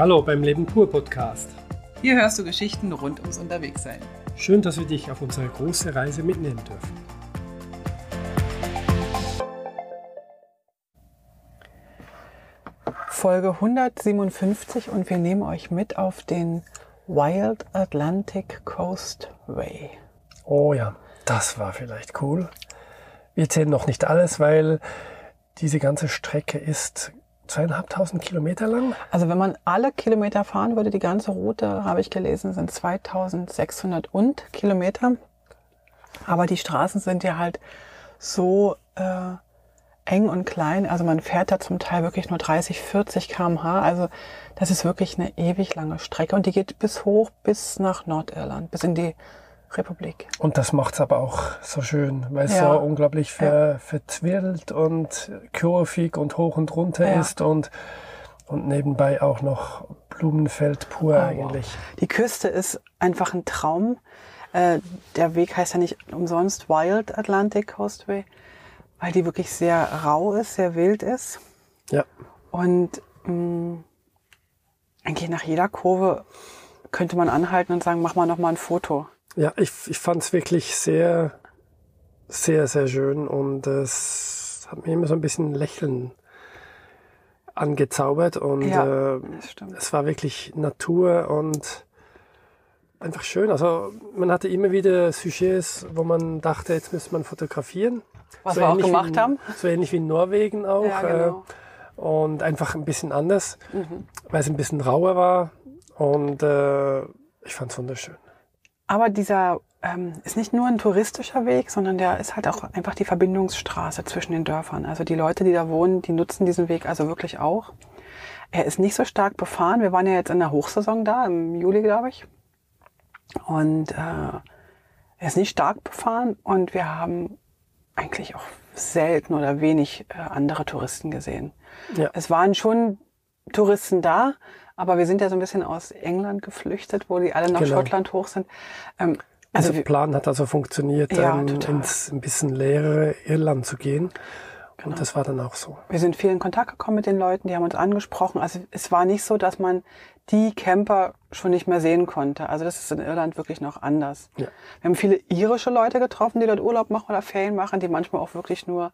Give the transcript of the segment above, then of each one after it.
Hallo beim Leben pur Podcast. Hier hörst du Geschichten rund ums Unterwegssein. Schön, dass wir dich auf unsere große Reise mitnehmen dürfen. Folge 157 und wir nehmen euch mit auf den Wild Atlantic Coastway. Oh ja, das war vielleicht cool. Wir zählen noch nicht alles, weil diese ganze Strecke ist zweieinhalbtausend Kilometer lang. Also wenn man alle Kilometer fahren würde, die ganze Route, habe ich gelesen, sind 2600 und Kilometer. Aber die Straßen sind ja halt so äh, eng und klein. Also man fährt da zum Teil wirklich nur 30, 40 kmh. Also das ist wirklich eine ewig lange Strecke und die geht bis hoch, bis nach Nordirland, bis in die Republik. Und das macht's aber auch so schön, weil es Ja. so unglaublich ver, Ja. verzwirbelt und kurvig und hoch und runter Ja. ist und, und nebenbei auch noch Blumenfeld pur Oh, wow. eigentlich. Die Küste ist einfach ein Traum. Äh, der Weg heißt ja nicht umsonst Wild Atlantic Coastway, weil die wirklich sehr rau ist, sehr wild ist. Ja, Und mh, eigentlich nach jeder Kurve könnte man anhalten und sagen, mach mal noch mal ein Foto. Ja ich, ich fand's wirklich sehr, sehr, sehr schön und es hat mir immer so ein bisschen Lächeln angezaubert und Ja, äh, es war wirklich Natur und einfach schön. Also man hatte immer wieder Sujets, wo man dachte, jetzt müsste man fotografieren. Was wir auch wie gemacht in, haben. So ähnlich wie in Norwegen auch. Ja, genau. äh, und einfach ein bisschen anders, Mhm. weil es ein bisschen rauer war. Und äh, ich fand es wunderschön. Aber dieser ähm, ist nicht nur ein touristischer Weg, sondern der ist halt auch einfach die Verbindungsstraße zwischen den Dörfern. Also die Leute, die da wohnen, die nutzen diesen Weg also wirklich auch. Er ist nicht so stark befahren. Wir waren ja jetzt in der Hochsaison da, im Juli, glaube ich. Und äh, er ist nicht stark befahren und wir haben eigentlich auch selten oder wenig äh, andere Touristen gesehen. Ja. Es waren schon Touristen da, aber wir sind ja so ein bisschen aus England geflüchtet, wo die alle nach Genau. Schottland hoch sind. Ähm, Also der Plan hat also funktioniert, Ja, ähm, ins ein bisschen leere Irland zu gehen. Genau. Und das war dann auch so. wir sind viel in Kontakt gekommen mit den Leuten, die haben uns angesprochen. Also es war nicht so, dass man die Camper schon nicht mehr sehen konnte. Also das ist in Irland wirklich noch anders. Ja. Wir haben viele irische Leute getroffen, die dort Urlaub machen oder Ferien machen, die manchmal auch wirklich nur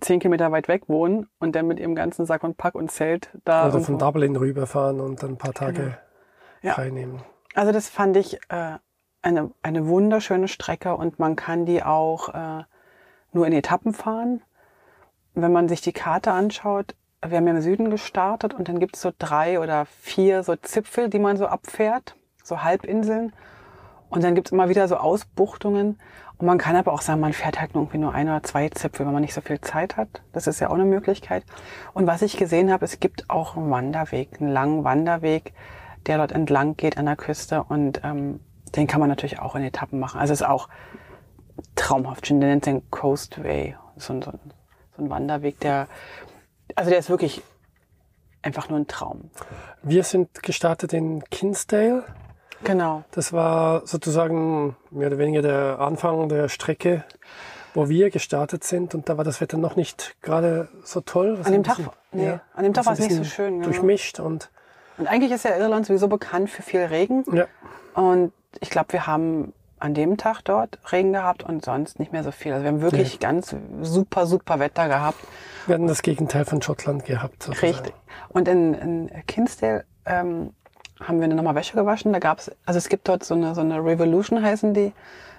zehn Kilometer weit weg wohnen und dann mit ihrem ganzen Sack und Pack und Zelt da. Oder von irgendwo- Dublin rüberfahren und dann ein paar Tage Genau. Ja. nehmen. Also das fand ich äh, eine, eine wunderschöne Strecke und man kann die auch äh, nur in Etappen fahren. Wenn man sich die Karte anschaut, wir haben ja im Süden gestartet und dann gibt es so drei oder vier so Zipfel, die man so abfährt, so Halbinseln. Und dann gibt es immer wieder so Ausbuchtungen. Und man kann aber auch sagen, man fährt halt irgendwie nur ein oder zwei Zipfel, wenn man nicht so viel Zeit hat. Das ist ja auch eine Möglichkeit. Und was ich gesehen habe, es gibt auch einen Wanderweg, einen langen Wanderweg, der dort entlang geht an der Küste. Und ähm, den kann man natürlich auch in Etappen machen. Also es ist auch traumhaft schön. Der nennt den Coastway. So ein, so, ein, so ein Wanderweg, der, also der ist wirklich einfach nur ein Traum. Wir sind gestartet in Kinsdale. Genau. Das war sozusagen mehr oder weniger der Anfang der Strecke, wo wir gestartet sind. Und da war das Wetter noch nicht gerade so toll. An dem Tag- nee, an dem Tag war es nicht so schön, genau. Durchmischt und Und eigentlich ist ja Irland sowieso bekannt für viel Regen. ja, Und ich glaube, wir haben an dem Tag dort Regen gehabt und sonst nicht mehr so viel. Also wir haben wirklich ganz super, super Wetter gehabt. wir hatten das Gegenteil von Schottland gehabt. sozusagen. Richtig. Und in, in Kinsdale ähm, haben wir nochmal Wäsche gewaschen. Da gab's, also es gibt dort so eine, so eine Revolution heißen die.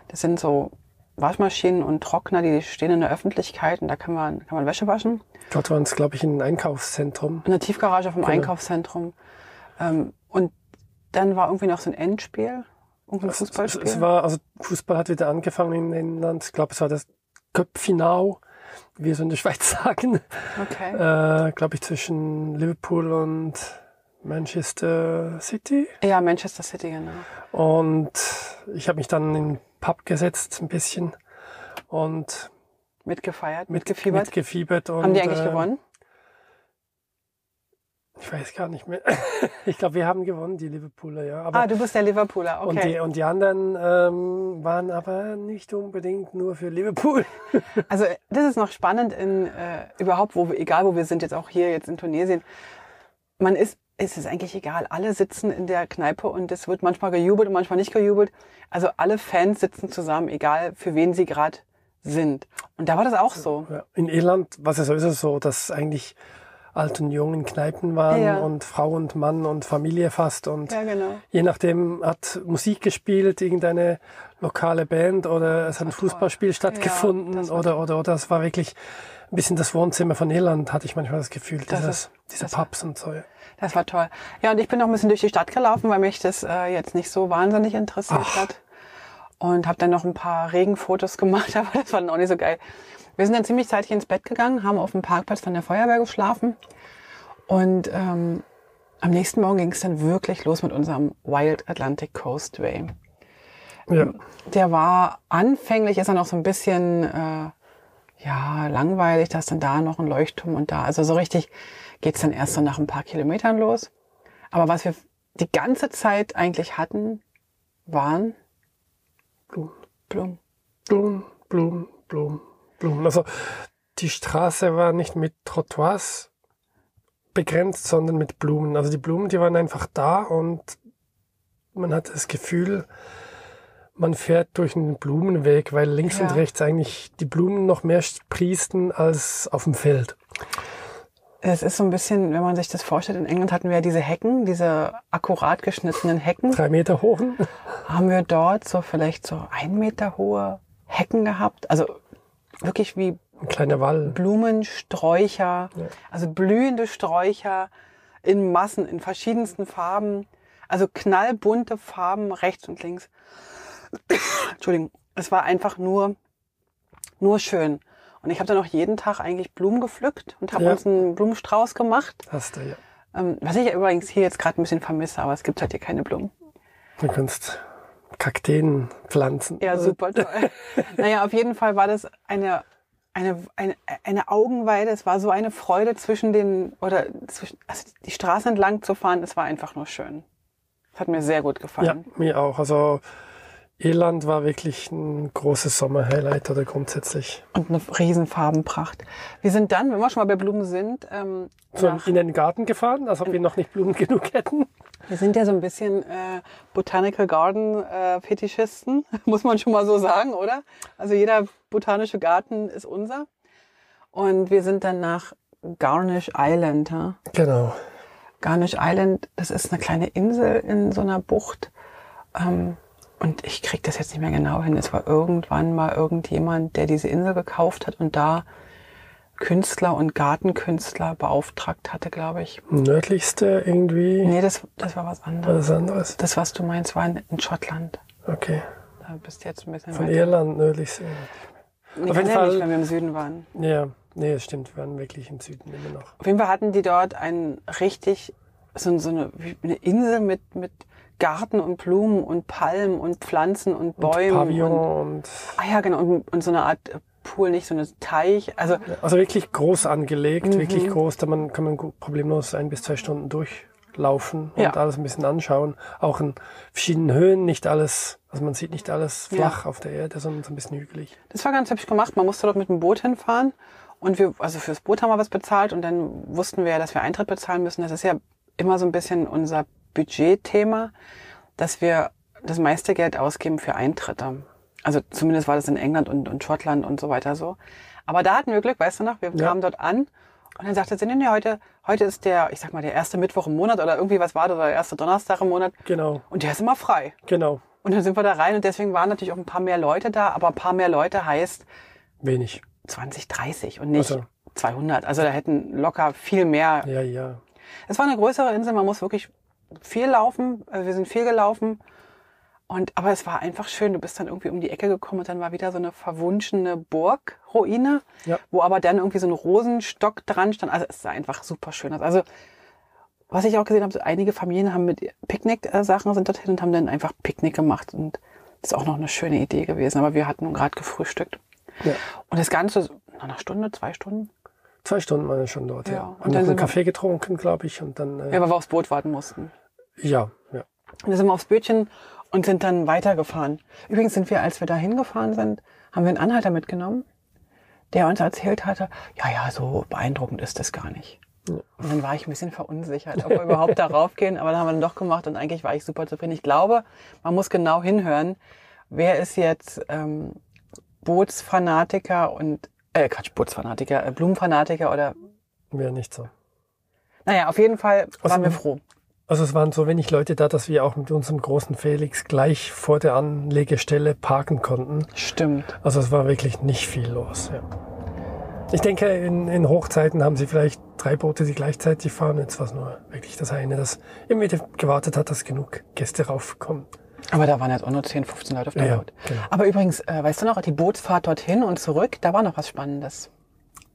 Das sind so Waschmaschinen und Trockner, die stehen in der Öffentlichkeit und da kann man, kann man Wäsche waschen. Dort waren es, glaube ich, ein Einkaufszentrum. In der Tiefgarage vom Genau. Einkaufszentrum. Ähm, und dann war irgendwie noch so ein Endspiel. Irgendein Es, Fußballspiel. es war, also Fußball hat wieder angefangen in England. Ich glaube, es war das Köpfinau, wie wir so in der Schweiz sagen. okay. Äh, glaube ich, zwischen Liverpool und Manchester City. Ja, Manchester City, genau. Und ich habe mich dann in den Pub gesetzt ein bisschen und Mitgefeiert, mit, mitgefiebert. mitgefiebert. Und, Haben die eigentlich äh, gewonnen? Ich weiß gar nicht mehr. ich glaube, wir haben gewonnen, die Liverpooler, ja. Aber Ah, du bist der Liverpooler, und, die, okay. und die anderen ähm, waren aber nicht unbedingt nur für Liverpool. Also das ist noch spannend in äh, überhaupt, wo wir, egal wo wir sind, jetzt auch hier jetzt in Tunesien. Man ist es ist eigentlich egal. Alle sitzen in der Kneipe und es wird manchmal gejubelt und manchmal nicht gejubelt. Also alle Fans sitzen zusammen, egal für wen sie gerade sind. Und da war das auch so. Ja. In Irland war es ja sowieso so, dass eigentlich alt und jung in Kneipen waren Ja. und Frau und Mann und Familie fast und Ja, genau. je nachdem hat Musik gespielt, irgendeine lokale Band oder es hat ein Fußballspiel stattgefunden war oder, oder, oder es war wirklich ein bisschen das Wohnzimmer von Irland, hatte ich manchmal das Gefühl, Das dieses, ist- diese das Pubs und so. Das war toll. Ja, und ich bin noch ein bisschen durch die Stadt gelaufen, weil mich das äh, jetzt nicht so wahnsinnig interessiert Ach. hat. Und habe dann noch ein paar Regenfotos gemacht, aber das war dann auch nicht so geil. Wir sind dann ziemlich zeitig ins Bett gegangen, haben auf dem Parkplatz von der Feuerwehr geschlafen. Und ähm, am nächsten Morgen ging es dann wirklich los mit unserem Wild Atlantic Coastway. Ja. Der war anfänglich, ist er noch so ein bisschen äh, ja langweilig, da ist dann da noch ein Leuchtturm und da. Also so richtig geht's dann erst so nach ein paar Kilometern los. Aber was wir die ganze Zeit eigentlich hatten, waren Blumen. Blumen. Blumen, Blumen, Blumen, Blumen. Also die Straße war nicht mit Trottoirs begrenzt, sondern mit Blumen. Also die Blumen, die waren einfach da und man hatte das Gefühl, man fährt durch einen Blumenweg, weil links Ja. und rechts eigentlich die Blumen noch mehr sprießen als auf dem Feld. Es ist so ein bisschen, wenn man sich das vorstellt, in England hatten wir ja diese Hecken, diese akkurat geschnittenen Hecken. Drei Meter hoch. Haben wir dort so vielleicht so ein Meter hohe Hecken gehabt. Also wirklich wie Ein kleiner Wall. Blumensträucher, Ja. also blühende Sträucher in Massen, in verschiedensten Farben, also knallbunte Farben rechts und links. Entschuldigung, es war einfach nur, nur schön. Und ich habe dann auch jeden Tag eigentlich Blumen gepflückt und habe Ja. uns einen Blumenstrauß gemacht. Hast du, ja. Ähm, was ich übrigens hier jetzt gerade ein bisschen vermisse, aber es gibt halt hier keine Blumen. Du kannst Kakteen pflanzen. Ja, super toll. naja, auf jeden Fall war das eine, eine, eine, eine Augenweide. Es war so eine Freude zwischen den, oder zwischen, also die Straße entlang zu fahren. Es war einfach nur schön. Es hat mir sehr gut Ja, gefallen. mir auch. Also Irland war wirklich ein großes Sommerhighlight oder grundsätzlich. Und eine riesen Farbenpracht. Wir sind dann, wenn wir schon mal bei Blumen sind, ähm, So in den Garten gefahren, als ob wir noch nicht Blumen genug hätten. wir sind ja so ein bisschen äh, Botanical Garden äh, Fetischisten, muss man schon mal so sagen, oder? Also jeder botanische Garten ist unser. Und wir sind dann nach Garnish Island. Ja? Genau. Garnish Island, das ist eine kleine Insel in so einer Bucht. Ähm, und ich krieg das jetzt nicht mehr genau hin. Es war irgendwann mal irgendjemand, der diese Insel gekauft hat und da Künstler und Gartenkünstler beauftragt hatte, glaube ich. Nördlichste irgendwie. Nee, das, das war was anderes. Was anderes. Das, was du meinst, war in, in Schottland. Okay. Da bist du jetzt ein bisschen Von weiter. Irland nördlichste. Nee, Auf jeden ja Fall- nicht, wenn wir im Süden waren. Ja, nee, das stimmt. Wir waren wirklich im Süden immer noch. Auf jeden Fall hatten die dort ein richtig, so, so eine, eine Insel mit, mit Garten und Blumen und Palmen und Pflanzen und Bäumen. und, Pavillon und, ah ja, genau. Und, und so eine Art Pool, nicht so eine Teich. Also, also wirklich groß angelegt, Mhm. wirklich groß. Da man, kann man problemlos ein bis zwei Stunden durchlaufen und Ja. alles ein bisschen anschauen. Auch in verschiedenen Höhen, nicht alles, also man sieht nicht alles flach auf der Erde, sondern so ein bisschen hügelig. das war ganz hübsch gemacht. Man musste dort mit dem Boot hinfahren. Und wir, also fürs Boot haben wir was bezahlt und dann wussten wir ja, dass wir Eintritt bezahlen müssen. Das ist ja immer so ein bisschen unser Budgetthema, dass wir das meiste Geld ausgeben für Eintritte. Also zumindest war das in England und, und Schottland und so weiter so. Aber da hatten wir Glück, weißt du noch, wir Ja. kamen dort an und dann sagte sie, nee, nee, heute, heute ist der, ich sag mal, der erste Mittwoch im Monat oder irgendwie was war das, oder der erste Donnerstag im Monat. Genau, Und der ist immer frei. genau. Und dann sind wir da rein und deswegen waren natürlich auch ein paar mehr Leute da, aber ein paar mehr Leute heißt Wenig. 20, 30 und nicht Also. 200. Also da hätten locker viel mehr. Ja, ja. Es war eine größere Insel, man muss wirklich viel laufen. Also Wir sind viel gelaufen. Und, aber es war einfach schön. Du bist dann irgendwie um die Ecke gekommen und dann war wieder so eine verwunschene Burgruine, Ja. wo aber dann irgendwie so ein Rosenstock dran stand. Also es sah einfach super schön aus. Also was ich auch gesehen habe, so einige Familien haben mit Picknick-Sachen sind dorthin und haben dann einfach Picknick gemacht. Und das ist auch noch eine schöne Idee gewesen. Aber wir hatten nun gerade gefrühstückt. ja. Und das Ganze, nach einer Stunde, zwei Stunden, Zwei Stunden waren wir schon dort, ja. Ja, Haben und noch dann einen Kaffee getrunken, glaube ich, und dann, äh, ja, weil wir aufs Boot warten mussten. ja, ja. Und dann sind wir aufs Bötchen und sind dann weitergefahren. Übrigens sind wir, als wir da hingefahren sind, haben wir einen Anhalter mitgenommen, der uns erzählt hatte, ja, ja, so beeindruckend ist das gar nicht. Und dann war ich ein bisschen verunsichert, ob wir überhaupt darauf gehen, aber dann haben wir dann doch gemacht und eigentlich war ich super zufrieden. Ich glaube, man muss genau hinhören, wer ist jetzt ähm, Bootsfanatiker und, äh, Quatsch, Bootsfanatiker, äh, Blumenfanatiker oder, Wäre nicht so. naja, auf jeden Fall Also, waren wir froh. Also es waren so wenig Leute da, dass wir auch mit unserem großen Felix gleich vor der Anlegestelle parken konnten. Stimmt. Also es war wirklich nicht viel los. Ja. Ich denke, in, in Hochzeiten haben sie vielleicht drei Boote, die gleichzeitig fahren. Jetzt war es nur wirklich das eine, das immer wieder gewartet hat, dass genug Gäste raufkommen. Aber da waren jetzt auch nur 10, 15 Leute auf der Ja, Boot. genau. Aber übrigens, äh, weißt du noch, die Bootsfahrt dorthin und zurück, da war noch was Spannendes.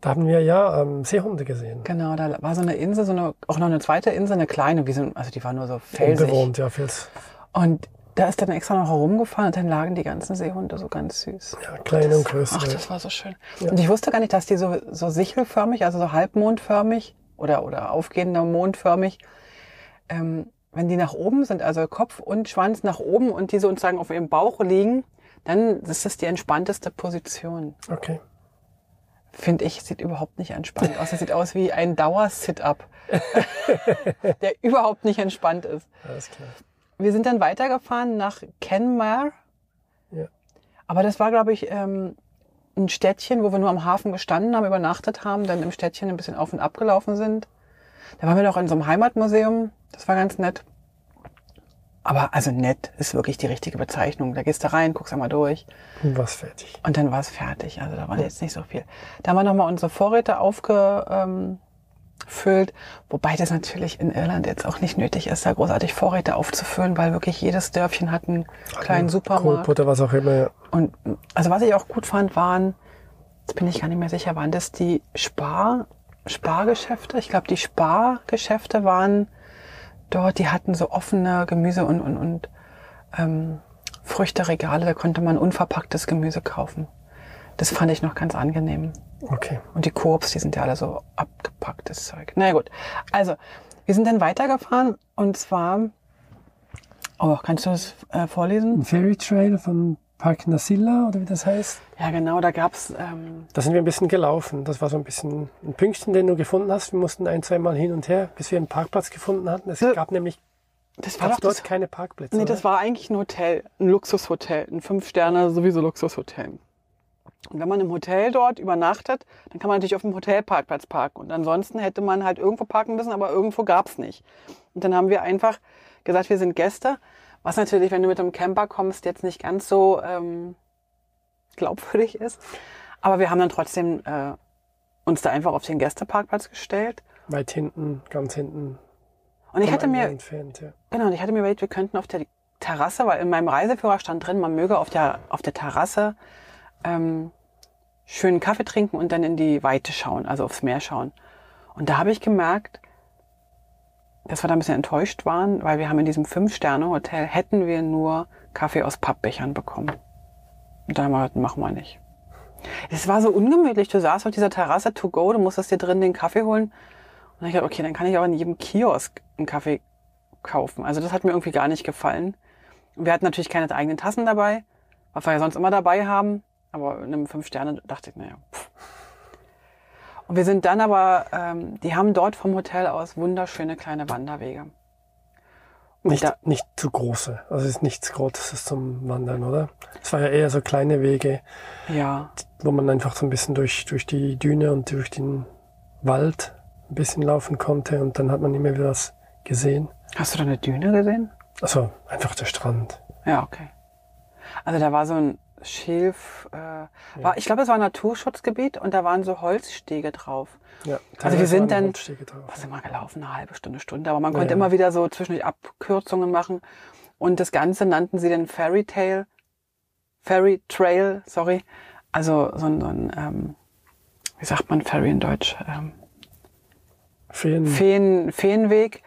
Da haben wir ja ähm, Seehunde gesehen. Genau, da war so eine Insel, so eine, auch noch eine zweite Insel, eine kleine, wie so, also die war nur so felsig. Unbewohnt, ja, Fels. Und da ist dann extra noch herumgefahren und dann lagen die ganzen Seehunde so ganz süß. Ja, kleine und größere. Ach, das war so schön. Und ich wusste gar nicht, dass die so, so sichelförmig, also so halbmondförmig oder, oder aufgehender mondförmig, ähm, wenn die nach oben sind, also Kopf und Schwanz nach oben und die sozusagen auf ihrem Bauch liegen, dann ist das die entspannteste Position. Okay. Finde ich, sieht überhaupt nicht entspannt aus. Es sieht aus wie ein Dauer-Sit-Up, der überhaupt nicht entspannt ist. Alles klar. Wir sind dann weitergefahren nach Kenmare. Ja. Aber das war, glaube ich, ähm, ein Städtchen, wo wir nur am Hafen gestanden haben, übernachtet haben, dann im Städtchen ein bisschen auf und ab gelaufen sind. Da waren wir noch in so einem Heimatmuseum. Das war ganz nett. Aber also nett ist wirklich die richtige Bezeichnung. Da gehst du rein, guckst einmal durch Und was fertig. und dann war es fertig. Also da war jetzt nicht so viel. Da haben wir nochmal unsere Vorräte aufgefüllt. Ähm, wobei das natürlich in Irland jetzt auch nicht nötig ist, da großartig Vorräte aufzufüllen, weil wirklich jedes Dörfchen hat einen kleinen Supermarkt. Coop oder was auch immer. Und also was ich auch gut fand, waren, jetzt bin ich gar nicht mehr sicher, waren das die Spar, Spargeschäfte? Ich glaube, die Spargeschäfte waren dort, die hatten so offene Gemüse und, und, und ähm, Früchteregale, da konnte man unverpacktes Gemüse kaufen. Das fand ich noch ganz angenehm. Okay. Und die Koops, die sind ja alle so abgepacktes Zeug. Na gut. Also, wir sind dann weitergefahren und zwar, oh, kannst du das äh, vorlesen? Ein Ferry Trail von Park Nasilla oder wie das heißt. Ja, genau, da gab's ähm, Da sind wir ein bisschen gelaufen. Das war so ein bisschen ein Pünktchen, den du gefunden hast. Wir mussten ein, zwei Mal hin und her, bis wir einen Parkplatz gefunden hatten. Es Ja. gab nämlich das war gab doch dort das, keine Parkplätze. Nee, oder? das war eigentlich ein Hotel, ein Luxushotel, ein Fünf-Sterne sowieso Luxushotel. Und wenn man im Hotel dort übernachtet, dann kann man natürlich auf dem Hotelparkplatz parken. Und ansonsten hätte man halt irgendwo parken müssen, aber irgendwo gab's nicht. Und dann haben wir einfach gesagt, wir sind Gäste. Was natürlich, wenn du mit einem Camper kommst, jetzt nicht ganz so ähm, glaubwürdig ist. Aber wir haben dann trotzdem äh, uns da einfach auf den Gästeparkplatz gestellt. Weit hinten, ganz hinten. Und ich hatte mir entfernt, ja. Genau, und ich hatte mir überlegt, wir könnten auf der Terrasse, weil in meinem Reiseführer stand drin, man möge auf der, auf der Terrasse ähm, schönen Kaffee trinken und dann in die Weite schauen, also aufs Meer schauen. Und da habe ich gemerkt, dass wir da ein bisschen enttäuscht waren, weil wir haben in diesem Fünf-Sterne-Hotel hätten wir nur Kaffee aus Pappbechern bekommen. Und dann haben wir gesagt, machen wir nicht. Es war so ungemütlich. Du saßt auf dieser Terrasse to go, du musstest dir drin den Kaffee holen. Und ich gedacht, okay, dann kann ich auch in jedem Kiosk einen Kaffee kaufen. Also das hat mir irgendwie gar nicht gefallen. Wir hatten natürlich keine eigenen Tassen dabei, was wir ja sonst immer dabei haben. Aber in einem Fünf Sterne dachte ich, naja. Pff. Und wir sind dann aber, ähm, die haben dort vom Hotel aus wunderschöne kleine Wanderwege. Und Nicht, da, nicht zu große. Also es ist nichts Großes zum Wandern, oder? Es war ja eher so kleine Wege, ja, wo man einfach so ein bisschen durch, durch die Düne und durch den Wald ein bisschen laufen konnte und dann hat man immer wieder was gesehen. hast du da eine Düne gesehen? Also einfach der Strand. Ja, okay. Also da war so ein Schilf, äh, war, ich glaube, es war ein Naturschutzgebiet und da waren so Holzstege drauf. Ja, Also wir sind dann- drauf. Was sind wir gelaufen? Eine halbe Stunde, Stunde. Aber man Ja, konnte ja. immer wieder so zwischendurch Abkürzungen machen. Und das Ganze nannten sie den Fairy Tale, Fairy Trail, sorry. Also so ein, so ein ähm, wie sagt man Fairy in Deutsch? Ähm, Feen, Feen, Feenweg.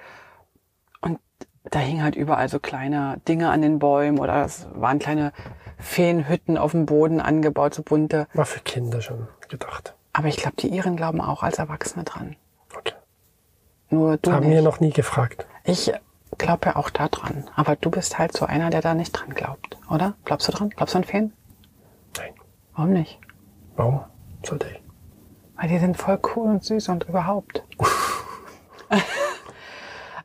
Da hingen halt überall so kleine Dinge an den Bäumen oder es waren kleine Feenhütten auf dem Boden angebaut, so bunte. war für Kinder schon gedacht. Aber ich glaube, die Iren glauben auch als Erwachsene dran. Okay. Nur du Haben wir noch nie gefragt. Ich glaube ja auch da dran. Aber du bist halt so einer, der da nicht dran glaubt, oder? Glaubst du dran? Glaubst du an Feen? Nein. Warum nicht? Warum sollte ich? Weil die sind voll cool und süß und überhaupt.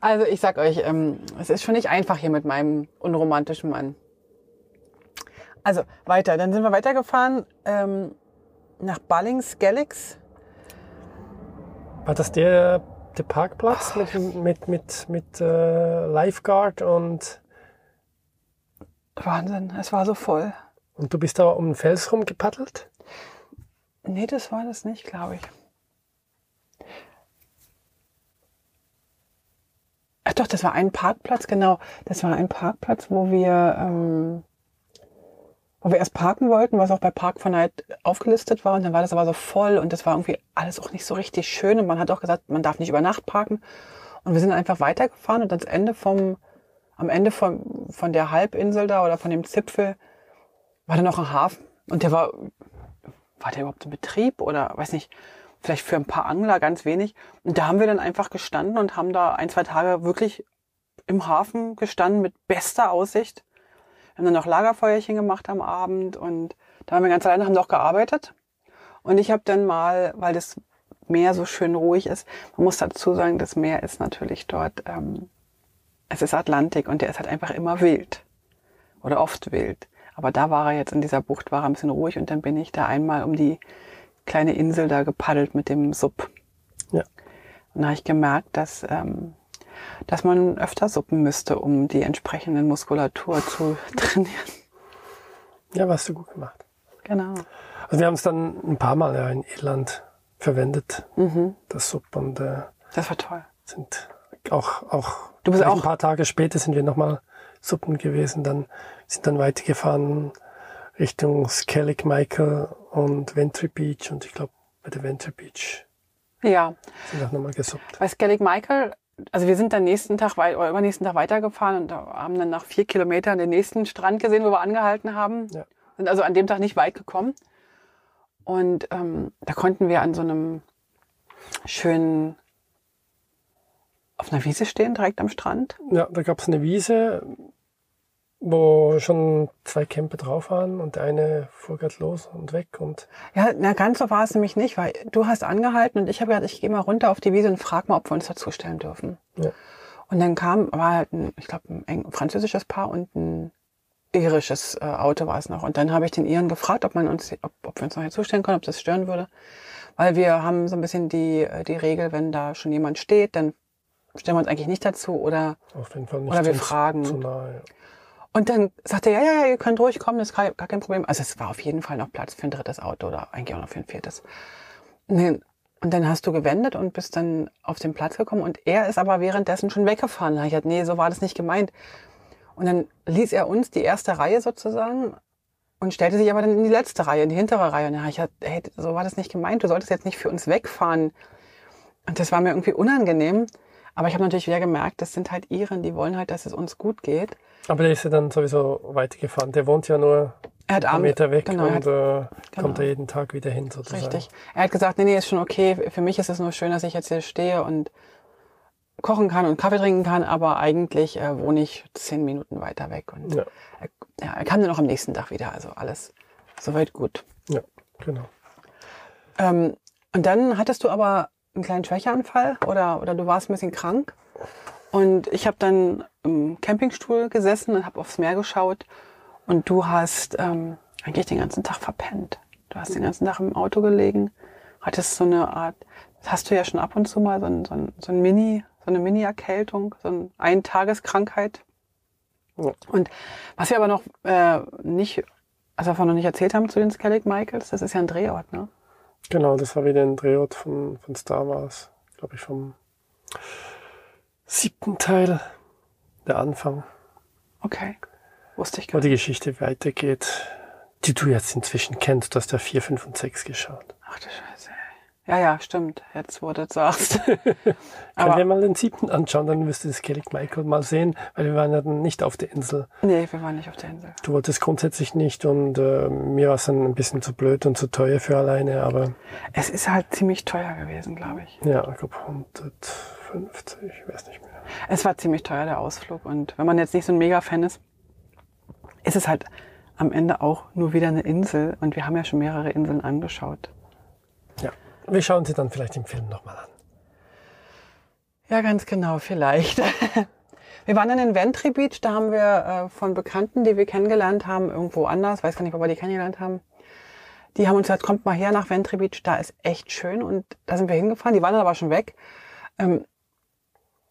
Also ich sag euch, ähm, es ist schon nicht einfach hier mit meinem unromantischen Mann. Also weiter, dann sind wir weitergefahren ähm, nach Ballingsgallix. War das der, der Parkplatz mit, mit, mit, mit äh, Lifeguard und, Wahnsinn, es war so voll. und du bist da um den Fels rumgepaddelt? Nee, das war das nicht, glaube ich. Ach doch, das war ein Parkplatz, genau. Das war ein Parkplatz, wo wir, ähm, wo wir erst parken wollten, was auch bei Park for Night aufgelistet war. Und dann war das aber so voll und das war irgendwie alles auch nicht so richtig schön. Und man hat auch gesagt, man darf nicht über Nacht parken. Und wir sind einfach weitergefahren und ans Ende vom, am Ende von, von der Halbinsel da oder von dem Zipfel war da noch ein Hafen. Und der war, war der überhaupt in Betrieb oder weiß nicht, vielleicht für ein paar Angler ganz wenig. Und da haben wir dann einfach gestanden und haben da ein, zwei Tage wirklich im Hafen gestanden mit bester Aussicht. Wir haben dann noch Lagerfeuerchen gemacht am Abend und da waren wir ganz alleine, haben noch gearbeitet. Und ich habe dann mal, weil das Meer so schön ruhig ist, man muss dazu sagen, das Meer ist natürlich dort, ähm, es ist Atlantik und der ist halt einfach immer wild. Oder oft wild. Aber da war er jetzt in dieser Bucht, war er ein bisschen ruhig und dann bin ich da einmal um die kleine Insel da gepaddelt mit dem Sub. Ja. Und da habe ich gemerkt, dass, ähm, dass man öfter suppen müsste, um die entsprechende Muskulatur zu trainieren. Ja, was du gut gemacht. Genau. Also wir haben es dann ein paar Mal ja in Irland verwendet, Mhm. das Sub und äh, Das war toll. sind auch, auch, Du bist auch- ein paar Tage später sind wir nochmal Suppen gewesen, dann sind dann weitergefahren Richtung Skellig Michael und Ventry Beach und ich glaube bei der Ventry Beach Ja, sind auch nochmal gesuppt. bei Skellig Michael, also wir sind dann nächsten Tag oder übernächsten Tag weitergefahren und haben dann nach vier Kilometern den nächsten Strand gesehen, wo wir angehalten haben. Ja. Sind also an dem Tag nicht weit gekommen. Und ähm, da konnten wir an so einem schönen auf einer Wiese stehen, direkt am Strand. Ja, da gab es eine Wiese, wo schon zwei Camper drauf waren und der eine fuhr grad los und weg und Ja, na ganz so war es nämlich nicht, weil du hast angehalten und ich habe gedacht, ich gehe mal runter auf die Wiese und frag mal, ob wir uns dazustellen dürfen. Ja. Und dann kam, war halt ein, ich glaube, ein französisches Paar und ein irisches äh, Auto war es noch. Und dann habe ich den Iren gefragt, ob man uns, ob, ob wir uns noch hier zustellen können, ob das stören würde. Weil wir haben so ein bisschen die, äh, die Regel, wenn da schon jemand steht, dann stellen wir uns eigentlich nicht dazu oder auf jeden Fall nicht Oder wir fragen. zu nahe. Ja. Und dann sagte er, ja, ja, ja, ihr könnt ruhig kommen, das ist gar kein Problem. Also es war auf jeden Fall noch Platz für ein drittes Auto oder eigentlich auch noch für ein viertes. Und dann- hast du gewendet und bist dann auf den Platz gekommen und er ist aber währenddessen schon weggefahren. Da ich gesagt, nee, so war das nicht gemeint. Und dann ließ er uns die erste Reihe sozusagen und stellte sich aber dann in die letzte Reihe, in die hintere Reihe. Und hab ich gesagt, hey, so war das nicht gemeint. Du solltest jetzt nicht für uns wegfahren. Und das war mir irgendwie unangenehm. Aber ich habe natürlich wieder gemerkt, das sind halt Iren, die wollen halt, dass es uns gut geht. Aber der ist ja dann sowieso weitergefahren. Der wohnt ja nur Er hat einen Meter weg genau, er und hat, äh, genau. kommt da jeden Tag wieder hin sozusagen. richtig. Er hat gesagt, nee, nee, ist schon okay. Für mich ist es nur schön, dass ich jetzt hier stehe und kochen kann und Kaffee trinken kann, aber eigentlich äh, wohne ich zehn Minuten weiter weg. Und Ja, er, ja, er kam dann auch am nächsten Tag wieder. Also alles soweit gut. ja, genau. Ähm, und dann hattest du aber einen kleinen Schwächeanfall oder, oder du warst ein bisschen krank. Und ich habe dann im Campingstuhl gesessen und habe aufs Meer geschaut. Und du hast ähm, eigentlich den ganzen Tag verpennt. Du hast den ganzen Tag im Auto gelegen, hattest so eine Art, das hast du ja schon ab und zu mal, so, ein, so, ein, so ein Mini, so eine Mini-Erkältung, so eine Eintageskrankheit. Ja. Und was wir aber noch äh, nicht, also davon noch nicht erzählt haben zu den Skellig Michaels, das ist ja ein Drehort, ne? Genau, das war wieder ein Drehort von, von Star Wars, glaube ich, vom siebten Teil, der Anfang, Okay. Wusste ich wo gar nicht. die Geschichte weitergeht, die du jetzt inzwischen kennst, du hast ja 4, 5 und 6 geschaut. Ach du Scheiße. Ja, ja, stimmt. Jetzt, du das sagst. Können wir mal den siebten anschauen, dann wirst du das Kellic Michael mal sehen, weil wir waren ja dann nicht auf der Insel. nee, wir waren nicht auf der Insel. Du wolltest grundsätzlich nicht und äh, mir war es dann ein bisschen zu blöd und zu teuer für alleine, aber Es ist halt ziemlich teuer gewesen, glaube ich. ja, ich glaube 150, ich weiß nicht mehr. Es war ziemlich teuer, der Ausflug. Und wenn man jetzt nicht so ein Mega-Fan ist, ist es halt am Ende auch nur wieder eine Insel. Und wir haben ja schon mehrere Inseln angeschaut. Ja, wir schauen sie dann vielleicht im Film nochmal an. Ja, ganz genau, vielleicht. Wir waren dann in Ventry Beach, da haben wir äh, von Bekannten, die wir kennengelernt haben, irgendwo anders, weiß gar nicht, wo wir die kennengelernt haben, die haben uns gesagt, kommt mal her nach Ventry Beach, da ist echt schön. Und da sind wir hingefahren, die waren dann aber schon weg. Ähm,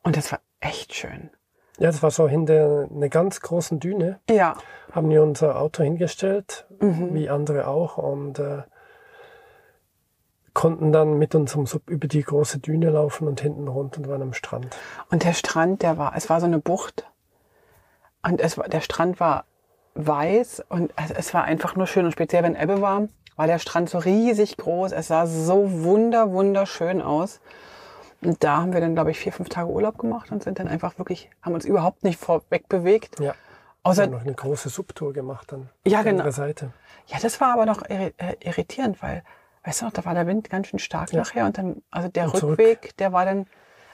und das war echt schön. Ja, das war so hinter einer ganz großen Düne. Ja. Haben wir unser Auto hingestellt, wie andere auch, und äh, konnten dann mit unserem Sub über die große Düne laufen und hinten runter und waren am Strand. Und der Strand, der war, es war so eine Bucht. Und es war, der Strand war weiß und es, es war einfach nur schön. Und speziell, wenn Ebbe war, war der Strand so riesig groß. Es sah so wunder, wunderschön aus. Und da haben wir dann, glaube ich, vier, fünf Tage Urlaub gemacht und sind dann einfach wirklich, haben uns überhaupt nicht vorweg bewegt. Ja. Außer, Wir haben noch eine große Subtour gemacht dann. Ja, genau. Seite. ja, das war aber noch äh, irritierend, weil, weißt du noch, da war der Wind ganz schön stark Ja. nachher und dann, also der Und zurück. Rückweg, der war dann,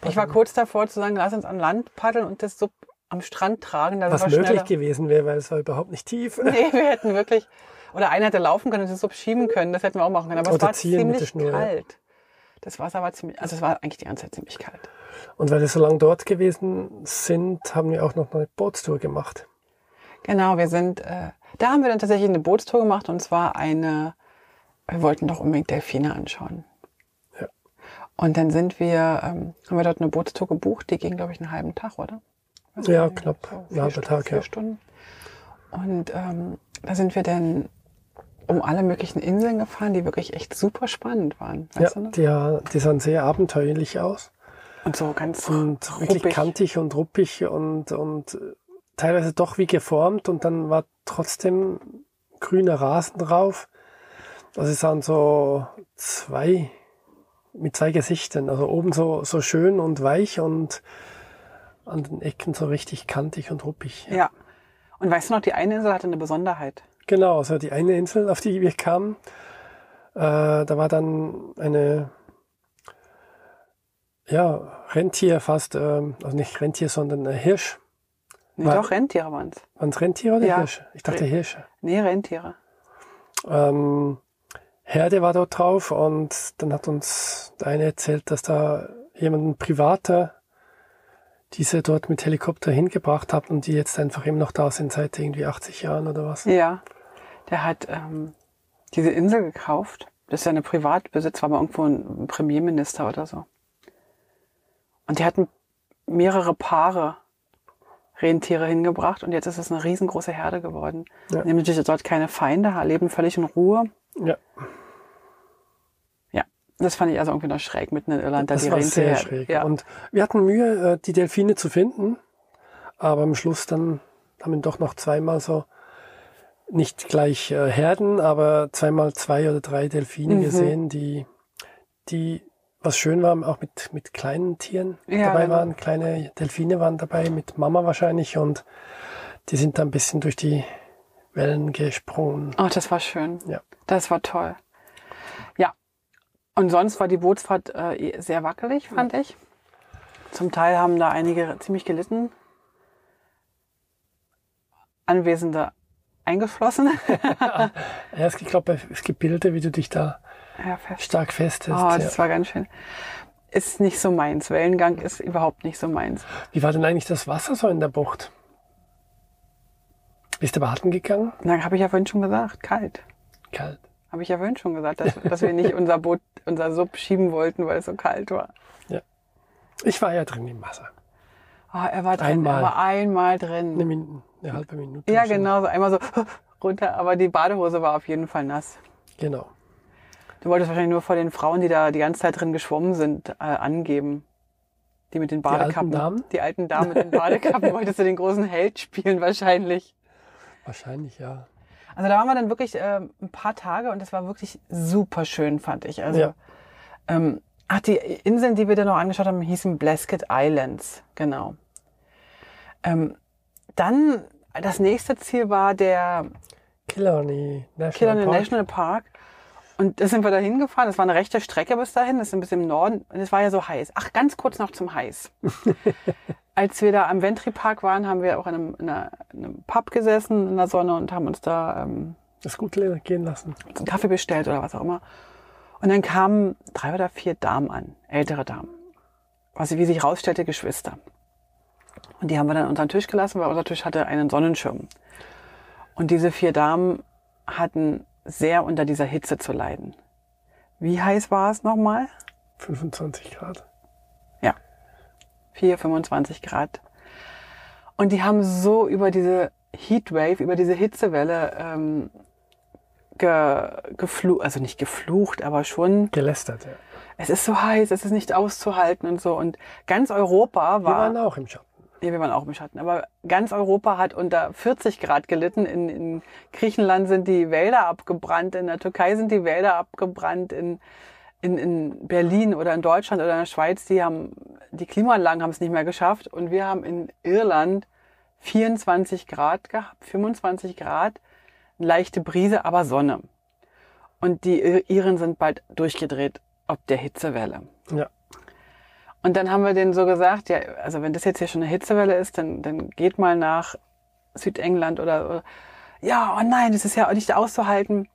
ich war kurz davor zu sagen, lass uns an Land paddeln und das Sub am Strand tragen. Da Was möglich schneller. gewesen wäre, weil es war überhaupt nicht tief. Nee, wir hätten wirklich, oder einer hätte laufen können und das Sub schieben können, das hätten wir auch machen können. Aber es Oder war mit der ziemlich Schnur, ja. kalt. Das war aber ziemlich, also es war eigentlich die ganze Zeit ziemlich kalt. Und weil wir so lange dort gewesen sind, haben wir auch noch eine Bootstour gemacht. Genau, wir sind, äh, da haben wir dann tatsächlich eine Bootstour gemacht und zwar eine, wir wollten doch unbedingt Delfine anschauen. Ja. Und dann sind wir, ähm, haben wir dort eine Bootstour gebucht, die ging, glaube ich, einen halben Tag, oder? Weiß Ja, nicht, knapp. so Ein halber Stunden, Tag, vier ja. Stunden. Und ähm, da sind wir dann um alle möglichen Inseln gefahren, die wirklich echt super spannend waren. Ja, Weißt du noch? die, ja, die sahen sehr abenteuerlich aus. Und so ganz Und wirklich ruppig. kantig und ruppig und, und äh, teilweise doch wie geformt und dann war trotzdem grüner Rasen drauf. Also sie sahen so zwei, mit zwei Gesichtern. Also oben so, so schön und weich und an den Ecken so richtig kantig und ruppig. Ja. Und weißt du noch, die eine Insel hatte eine Besonderheit. Genau, also die eine Insel, auf die wir kamen, äh, da war dann eine, ja, Rentier fast, ähm, also nicht Rentier, sondern ein Hirsch. Nee, War- doch, Rentiere waren es. Waren es Rentier oder Ja. Hirsch? Ich dachte Re- Hirsch. Nee, Rentiere. Ähm, Herde war dort drauf und dann hat uns der eine erzählt, dass da jemand, ein Privater, diese dort mit Helikopter hingebracht hat und die jetzt einfach immer noch da sind seit irgendwie 80 Jahren oder was. Ja. Der hat ähm, diese Insel gekauft. Das ist ja eine Privatbesitz, war mal irgendwo ein Premierminister oder so. Und die hatten mehrere Paare Rentiere hingebracht und jetzt ist es eine riesengroße Herde geworden. Ja. Natürlich dort keine Feinde, leben völlig in Ruhe. Ja, Ja, das fand ich also irgendwie noch schräg mitten in Irland. Da das die war sehr Rentiere- schräg. Ja. Und wir hatten Mühe, äh, die Delfine zu finden, aber am Schluss dann haben wir doch noch zweimal so, nicht gleich äh, Herden, aber zweimal zwei oder drei Delfine Mhm. gesehen, die, die, was schön war, auch mit, mit kleinen Tieren Ja, dabei genau. waren. Kleine Delfine waren dabei, mit Mama wahrscheinlich und die sind da ein bisschen durch die Wellen gesprungen. Ach, das war schön. Ja. Das war toll. Ja. Und sonst war die Bootsfahrt äh, sehr wackelig, fand ich. Zum Teil haben da einige ziemlich gelitten. Anwesende eingeschlossen. Ja, es, ich glaube, es gibt Bilder, wie du dich da ja, fest. stark festhältst. Oh, ja. das war ganz schön. Ist nicht so meins. Wellengang ist überhaupt nicht so meins. Wie war denn eigentlich das Wasser so in der Bucht? Bist du baden gegangen? Na, habe ich ja vorhin schon gesagt, kalt. Kalt. Habe ich ja vorhin schon gesagt, dass, dass wir nicht unser Boot, unser Sub schieben wollten, weil es so kalt war. Ich war ja drin im Wasser. Oh, er war drin, Einmal. er war einmal drin. Eine, Min eine halbe Minute. Ja, genau, so einmal so runter, aber die Badehose war auf jeden Fall nass. Genau. Du wolltest wahrscheinlich nur vor den Frauen, die da die ganze Zeit drin geschwommen sind, äh, angeben. Die mit den Badekappen. Damen? Die alten Damen mit den Badekappen. wolltest du den großen Held spielen wahrscheinlich. Wahrscheinlich, ja. Also da waren wir dann wirklich äh, ein paar Tage und das war wirklich super schön, fand ich. Also, Ja. ähm, ach, die Inseln, die wir dann noch angeschaut haben, hießen Blasket Islands. Genau. Ähm, dann, das nächste Ziel war der Killarney National Killarney Park. National Park. Und da sind wir da hingefahren. Das war eine rechte Strecke bis dahin. Das ist ein bisschen im Norden. Und es war ja so heiß. Ach, ganz kurz noch zum Heiß. Als wir da am Ventry Park waren, haben wir auch in einem, in einer, in einem Pub gesessen in der Sonne und haben uns da ähm, Das gut gehen lassen. einen Kaffee bestellt oder was auch immer. Und dann kamen drei oder vier Damen an, ältere Damen. was wie sich rausstellte, Geschwister. Und die haben wir dann unter den Tisch gelassen, weil unser Tisch hatte einen Sonnenschirm. Und diese vier Damen hatten sehr unter dieser Hitze zu leiden. Wie heiß war es nochmal? 25 Grad. Ja. 4, 25 Grad. Und die haben so über diese Heatwave, über diese Hitzewelle ähm, ge, geflucht, also nicht geflucht, aber schon. Gelästert, ja. Es ist so heiß, es ist nicht auszuhalten und so. Und ganz Europa war. Wir waren auch im Schatten. Ja, wir waren auch im Schatten. Aber ganz Europa hat unter 40 Grad gelitten. In, in Griechenland sind die Wälder abgebrannt, in der Türkei sind die Wälder abgebrannt, in, in, in Berlin oder in Deutschland oder in der Schweiz, die haben, die Klimaanlagen haben es nicht mehr geschafft. Und wir haben in Irland 24 Grad gehabt, 25 Grad, leichte Brise, aber Sonne. Und die Iren sind bald durchgedreht ob der Hitzewelle. Ja. Und dann haben wir denen so gesagt, ja, also wenn das jetzt hier schon eine Hitzewelle ist, dann, dann geht mal nach Südengland oder, oder ja, oh nein, das ist ja nicht auszuhalten.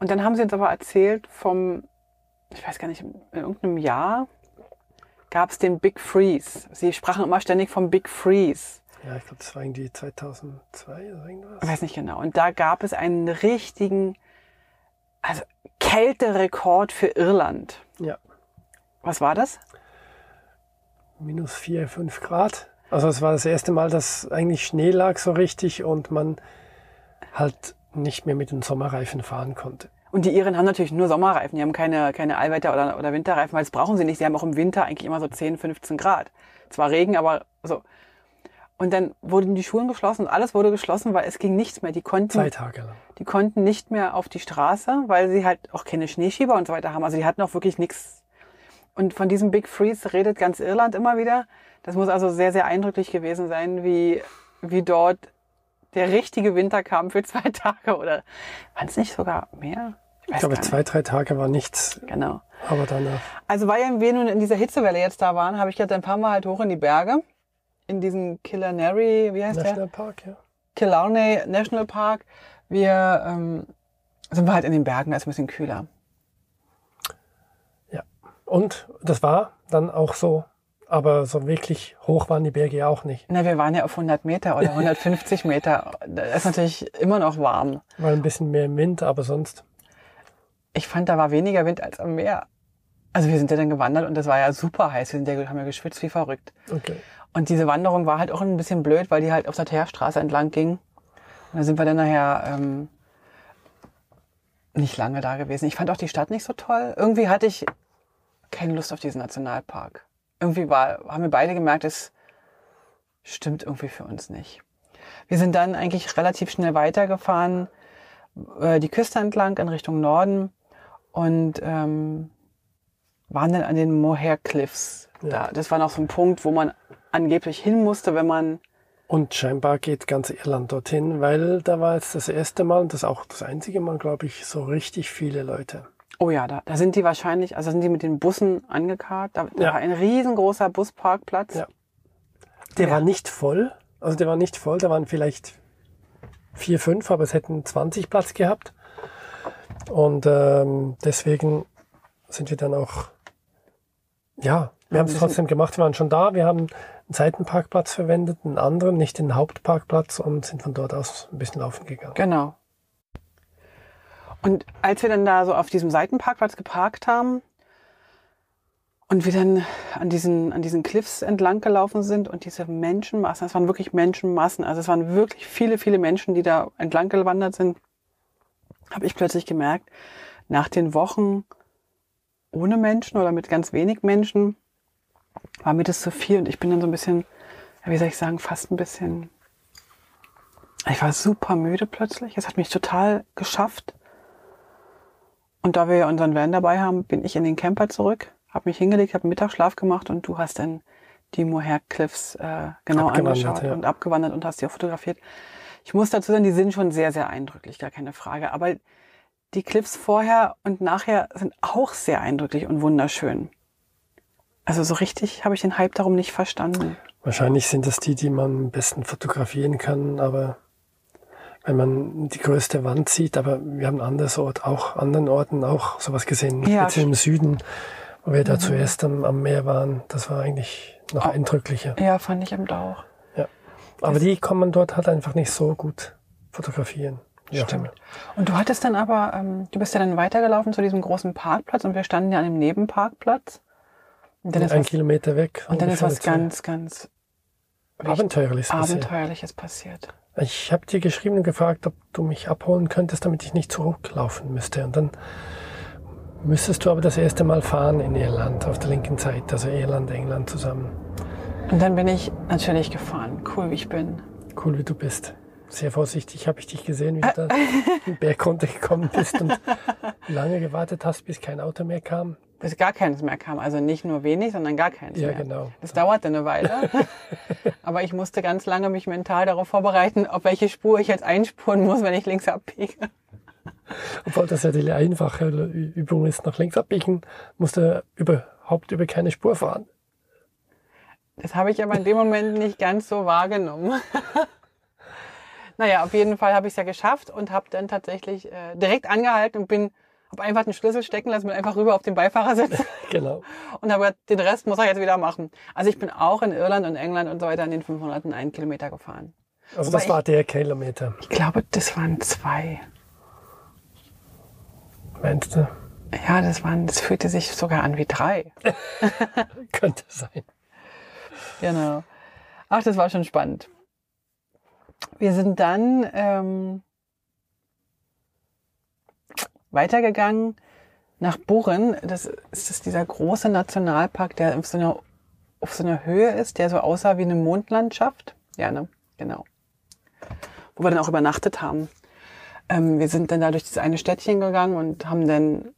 Und dann haben sie uns aber erzählt vom, ich weiß gar nicht, in irgendeinem Jahr gab es den Big Freeze. Sie sprachen immer ständig vom Big Freeze. Ja, ich glaube, das war irgendwie 2002 oder irgendwas. Ich weiß nicht genau. Und da gab es einen richtigen, also Kälterekord für Irland. Ja. Was war das? Minus 4, 5 Grad. Also es war das erste Mal, dass eigentlich Schnee lag so richtig und man halt nicht mehr mit den Sommerreifen fahren konnte. Und die Iren haben natürlich nur Sommerreifen, die haben keine, keine Allwetter- oder, oder Winterreifen, weil das brauchen sie nicht. Sie haben auch im Winter eigentlich immer so 10, 15 Grad. Zwar Regen, aber so. Und dann wurden die Schulen geschlossen und alles wurde geschlossen, weil es ging nichts mehr. Die konnten, Zwei Tage lang. die konnten nicht mehr auf die Straße, weil sie halt auch keine Schneeschieber und so weiter haben. Also die hatten auch wirklich nichts. Und von diesem Big Freeze redet ganz Irland immer wieder. Das muss also sehr, sehr eindrücklich gewesen sein, wie, wie dort der richtige Winter kam für zwei Tage oder waren es nicht sogar mehr? Ich, ich glaube, zwei, drei Tage war nichts. Genau. Aber danach. Also weil wir nun in dieser Hitzewelle jetzt da waren, habe ich jetzt ein paar Mal halt hoch in die Berge in diesen Killarney, wie heißt National der? Park, ja. Killarney National Park. Wir ähm, sind wir halt in den Bergen, da ist ein bisschen kühler. Und das war dann auch so, aber so wirklich hoch waren die Berge ja auch nicht. Na, wir waren ja auf 100 Meter oder 150 Meter. Das ist natürlich immer noch warm. War ein bisschen mehr Wind, aber sonst. Ich fand, da war weniger Wind als am Meer. Also wir sind ja dann gewandert und das war ja super heiß. Wir sind ja, haben ja geschwitzt wie verrückt. Okay. Und diese Wanderung war halt auch ein bisschen blöd, weil die halt auf der Teerstraße entlang ging. Und da sind wir dann nachher ähm, nicht lange da gewesen. Ich fand auch die Stadt nicht so toll. Irgendwie hatte ich keine Lust auf diesen Nationalpark. Irgendwie war, haben wir beide gemerkt, es stimmt irgendwie für uns nicht. Wir sind dann eigentlich relativ schnell weitergefahren, äh, die Küste entlang in Richtung Norden und ähm, waren dann an den Moher Cliffs. Ja. Da, das war noch so ein Punkt, wo man angeblich hin musste, wenn man. Und scheinbar geht ganz Irland dorthin, weil da war jetzt das erste Mal und das auch das einzige Mal, glaube ich, so richtig viele Leute. Oh ja, da, da sind die wahrscheinlich, also sind die mit den Bussen angekarrt. Da, da Ja. war ein riesengroßer Busparkplatz. Ja. Der Ja. war nicht voll. Also der war nicht voll, da waren vielleicht vier, fünf, aber es hätten 20 Platz gehabt. Und ähm, deswegen sind wir dann auch, ja, wir haben es trotzdem gemacht. Wir waren schon da. Wir haben einen Seitenparkplatz verwendet, einen anderen, nicht den Hauptparkplatz und sind von dort aus ein bisschen laufen gegangen. Genau. Und als wir dann da so auf diesem Seitenparkplatz geparkt haben und wir dann an diesen, an diesen Cliffs entlang gelaufen sind und diese Menschenmassen, es waren wirklich Menschenmassen, also es waren wirklich viele, viele Menschen, die da entlang gewandert sind, habe ich plötzlich gemerkt, nach den Wochen ohne Menschen oder mit ganz wenig Menschen war mir das zu viel und ich bin dann so ein bisschen, wie soll ich sagen, fast ein bisschen ich war super müde plötzlich. Es hat mich total geschafft. Und da wir ja unseren Van dabei haben, bin ich in den Camper zurück, habe mich hingelegt, habe Mittagsschlaf gemacht und du hast dann die Moher Cliffs äh, genau angeschaut ja. und abgewandert und hast die auch fotografiert. Ich muss dazu sagen, die sind schon sehr, sehr eindrücklich, gar keine Frage. Aber die Cliffs vorher und nachher sind auch sehr eindrücklich und wunderschön. Also so richtig habe ich den Hype darum nicht verstanden. Wahrscheinlich sind das die, die man am besten fotografieren kann, aber wenn man die größte Wand sieht, aber wir haben anderes Ort, auch anderen Orten auch sowas gesehen. Ja, Jetzt im Süden wo wir da zuerst am, am Meer waren. Das war eigentlich noch Oh. eindrücklicher. Ja, fand ich im Dauch. Aber die kann man dort halt einfach nicht so gut fotografieren. Auch Stimmt. Und du hattest dann aber, ähm, du bist ja dann weitergelaufen zu diesem großen Parkplatz und wir standen ja an einem Nebenparkplatz. Und dann ist Ein was, Kilometer weg. und dann ist was ganz, ganz Abenteuerliches passiert. Abenteuerliches passiert. Ich habe dir geschrieben und gefragt, ob du mich abholen könntest, damit ich nicht zurücklaufen müsste. Und dann müsstest du aber das erste Mal fahren in Irland auf der linken Seite, also Irland, England zusammen. Und dann bin ich natürlich gefahren. Cool, wie ich bin. Cool, wie du bist. Sehr vorsichtig habe ich dich gesehen, wie du da den Berg runtergekommen bist und lange gewartet hast, bis kein Auto mehr kam. Bis gar keines mehr kam. Also nicht nur wenig, sondern gar keins Ja, mehr. genau. Das dauerte eine Weile. Aber ich musste ganz lange mich mental darauf vorbereiten, auf welche Spur ich jetzt einspuren muss, wenn ich links abbiege. Obwohl das ja die einfache Übung ist, nach links abbiegen, musst du überhaupt über keine Spur fahren. Das habe ich aber in dem Moment nicht ganz so wahrgenommen. naja, auf jeden Fall habe ich es ja geschafft und habe dann tatsächlich äh, direkt angehalten und bin, habe einfach den Schlüssel stecken lassen, bin einfach rüber auf den Beifahrersitz Genau. und habe gesagt, den Rest muss er jetzt wieder machen. Also ich bin auch in Irland und England und so weiter in den 500 einen Kilometer gefahren. Also Wobei das war der Kilometer, Ich glaube, das waren zwei. meinst du? Ja, das waren, das fühlte sich sogar an wie drei. Könnte sein. Genau. Ach, das war schon spannend. Wir sind dann ähm, weitergegangen nach Burren. Das ist das dieser große Nationalpark, der auf so, einer, auf so einer Höhe ist, der so aussah wie eine Mondlandschaft. Ja, ne? Genau. Wo wir dann auch übernachtet haben. Ähm, wir sind dann da durch dieses eine Städtchen gegangen und haben dann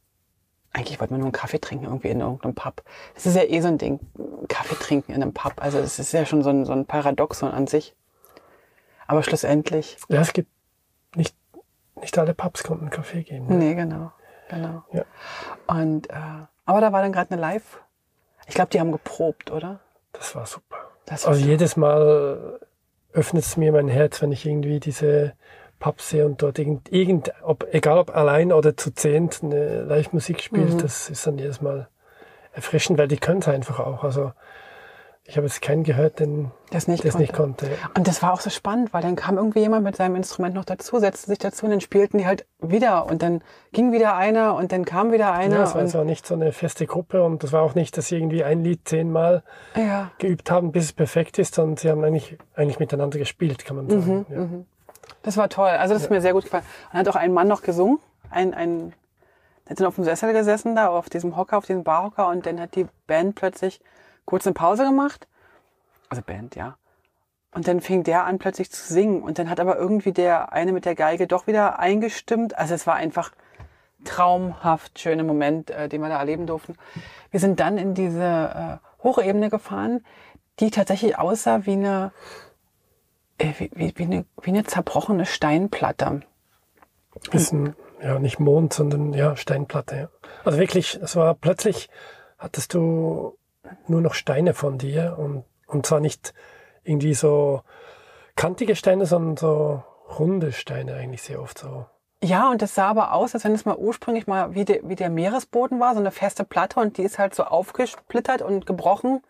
eigentlich wollten wir nur einen Kaffee trinken, irgendwie in irgendeinem Pub. Das ist ja eh so ein Ding, Kaffee trinken in einem Pub. Also das ist ja schon so ein, so ein Paradoxon an sich. Aber schlussendlich, Ja, es gibt nicht, nicht alle Pubs konnten einen Kaffee geben. ne? nee, genau, genau. Ja. Und, äh, aber da war dann gerade eine Live. Ich glaube, die haben geprobt, oder? Das war super. Das war Also jedes Mal öffnet es mir mein Herz, wenn ich irgendwie diese Pubs sehe und dort irgend, irgend ob, egal ob allein oder zu zehnt eine Live-Musik spielt, Mhm. das ist dann jedes Mal erfrischend, weil die können es einfach auch. Also ich habe jetzt keinen gehört, den das nicht das konnte. nicht konnte. Und das war auch so spannend, weil dann kam irgendwie jemand mit seinem Instrument noch dazu, setzte sich dazu und dann spielten die halt wieder und dann ging wieder einer und dann kam wieder einer. Ja, es war also nicht so eine feste Gruppe und das war auch nicht, dass sie irgendwie ein Lied zehnmal ja, geübt haben, bis es perfekt ist, sondern sie haben eigentlich, eigentlich miteinander gespielt, kann man Mhm, sagen. ja. das war toll. Also das ist mir sehr gut gefallen. Und dann hat auch ein Mann noch gesungen, ein, ein, der hat dann auf dem Sessel gesessen da, auf diesem Hocker, auf diesem Barhocker und dann hat die Band plötzlich kurz eine Pause gemacht. Also Band, ja. Und dann fing der an plötzlich zu singen und dann hat aber irgendwie der eine mit der Geige doch wieder eingestimmt. Also es war einfach traumhaft schöner Moment, äh, den wir da erleben durften. Wir sind dann in diese äh, hohe Ebene gefahren, die tatsächlich aussah wie eine, äh, wie, wie, wie, eine, wie eine zerbrochene Steinplatte. ein, ja, nicht Mond, sondern ja, Steinplatte. Ja. Also wirklich, es war plötzlich, hattest du nur noch Steine von dir und, und zwar nicht irgendwie so kantige Steine, sondern so runde Steine eigentlich sehr oft so. Ja, und das sah aber aus, als wenn es mal ursprünglich mal wie, de, wie der Meeresboden war, so eine feste Platte und die ist halt so aufgesplittert und gebrochen.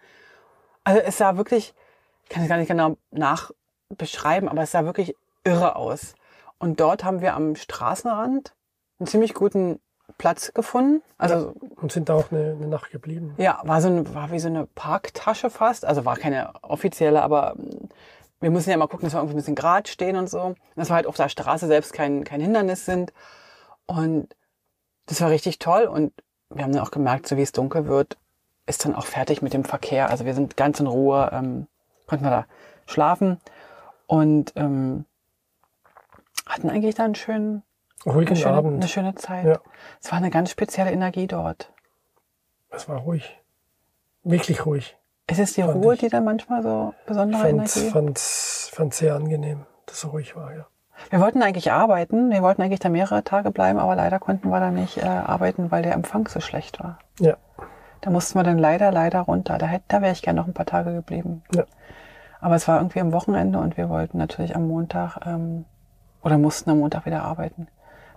Also es sah wirklich, ich kann es gar nicht genau nach beschreiben, aber es sah wirklich irre aus. Und dort haben wir am Straßenrand einen ziemlich guten Platz gefunden. Also Und sind da auch eine, eine Nacht geblieben. ja, war so ein, war wie so eine Parktasche fast. Also war keine offizielle, aber mm, wir müssen ja mal gucken, dass wir irgendwie ein bisschen gerade stehen und so. Dass wir halt auf der Straße selbst kein, kein Hindernis sind. Und das war richtig toll. Und wir haben dann auch gemerkt, so wie es dunkel wird, ist dann auch fertig mit dem Verkehr. Also wir sind ganz in Ruhe, ähm, konnten wir da schlafen und ähm, hatten eigentlich da einen schönen, eine Ruhigen schöne, Abend. eine schöne Zeit. Ja. Es war eine ganz spezielle Energie dort. Es war ruhig. Wirklich ruhig. Ist es die Fand Ruhe, ich. die dann manchmal so besondere Fand's, Energie? fand's, fand's sehr angenehm, dass es so ruhig war, ja. Wir wollten eigentlich arbeiten, wir wollten eigentlich da mehrere Tage bleiben, aber leider konnten wir da nicht äh, arbeiten, weil der Empfang so schlecht war. Ja. Da mussten wir dann leider, leider runter. Da, hätte, da wäre ich gerne noch ein paar Tage geblieben. Ja. Aber es war irgendwie am Wochenende und wir wollten natürlich am Montag ähm, oder mussten am Montag wieder arbeiten.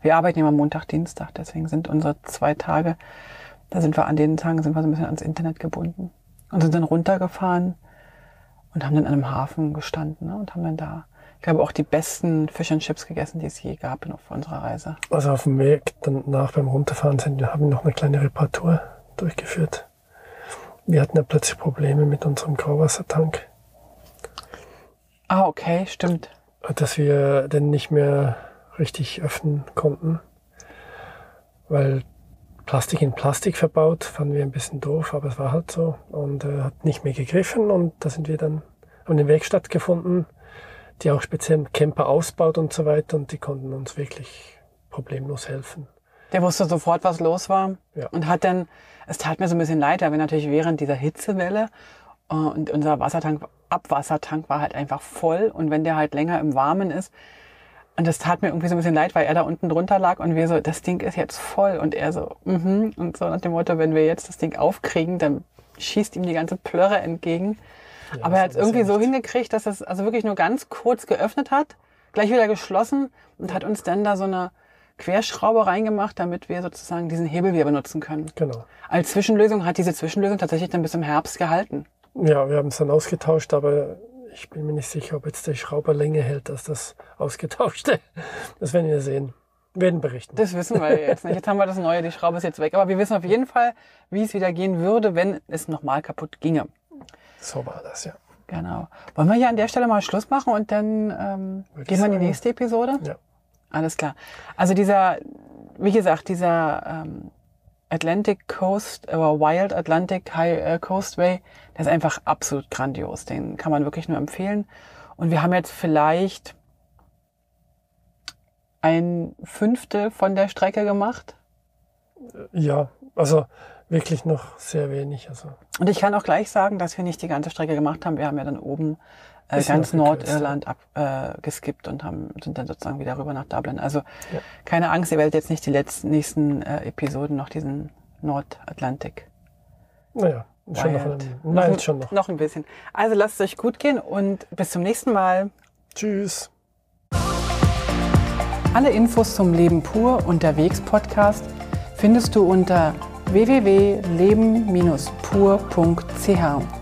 Wir arbeiten immer Montag, Dienstag, deswegen sind unsere zwei Tage Da sind wir an den Tagen sind wir so ein bisschen ans Internet gebunden und sind dann runtergefahren und haben dann an einem Hafen gestanden ne, und haben dann da, ich glaube, auch die besten Fish and Chips gegessen, die es je gab auf unserer Reise. Also auf dem Weg danach beim Runterfahren sind wir, haben wir noch eine kleine Reparatur durchgeführt. Wir hatten ja plötzlich Probleme mit unserem Grauwassertank, Ah, okay, stimmt. dass wir den nicht mehr richtig öffnen konnten, weil Plastik in Plastik verbaut, fanden wir ein bisschen doof, aber es war halt so und äh, hat nicht mehr gegriffen und da sind wir dann haben eine Werkstatt gefunden, die auch speziell Camper ausbaut und so weiter und die konnten uns wirklich problemlos helfen. Der wusste sofort, was los war Ja. und hat dann, es tat mir so ein bisschen leid, weil wir natürlich während dieser Hitzewelle äh, und unser Wassertank, Abwassertank war halt einfach voll und wenn der halt länger im Warmen ist, und das tat mir irgendwie so ein bisschen leid, weil er da unten drunter lag und wir so, das Ding ist jetzt voll und er so, mhm und so nach dem Motto, wenn wir jetzt das Ding aufkriegen, dann schießt ihm die ganze Plörre entgegen. Ja, Aber er hat es irgendwie so hingekriegt, dass es also wirklich nur ganz kurz geöffnet hat, gleich wieder geschlossen und hat uns dann da so eine Querschraube reingemacht, damit wir sozusagen diesen Hebel wieder benutzen können. Genau. Als Zwischenlösung hat diese Zwischenlösung tatsächlich dann bis im Herbst gehalten. Ja, wir haben es dann ausgetauscht, aber ich bin mir nicht sicher, ob jetzt der Schrauber länger hält als das ausgetauschte. Das werden wir sehen. Werden berichten. Das wissen wir jetzt nicht. Jetzt haben wir das Neue, die Schraube ist jetzt weg. Aber wir wissen auf jeden Fall, wie es wieder gehen würde, wenn es nochmal kaputt ginge. So war das, ja. Genau. Wollen wir hier an der Stelle mal Schluss machen und dann ähm, Würde gehen wir in die nächste Episode? Ja. Alles klar. Also dieser, wie gesagt, dieser ähm, Atlantic Coast oder Wild Atlantic High äh, Coastway, der ist einfach absolut grandios. Den kann man wirklich nur empfehlen. Und wir haben jetzt vielleicht ein Fünftel von der Strecke gemacht. Ja, also wirklich noch sehr wenig. Also Und ich kann auch gleich sagen, dass wir nicht die ganze Strecke gemacht haben. Wir haben ja dann oben äh, ganz Nordirland ab, äh, und haben, sind dann sozusagen wieder rüber nach Dublin. Also Ja. keine Angst, ihr werdet jetzt nicht die letzten nächsten äh, Episoden noch diesen Nordatlantik. naja, schon noch, ein, nein, schon noch. Noch ein bisschen. Also lasst es euch gut gehen und bis zum nächsten Mal. Tschüss. Alle Infos zum Leben pur unterwegs Podcast findest du unter www.leben-pur.ch.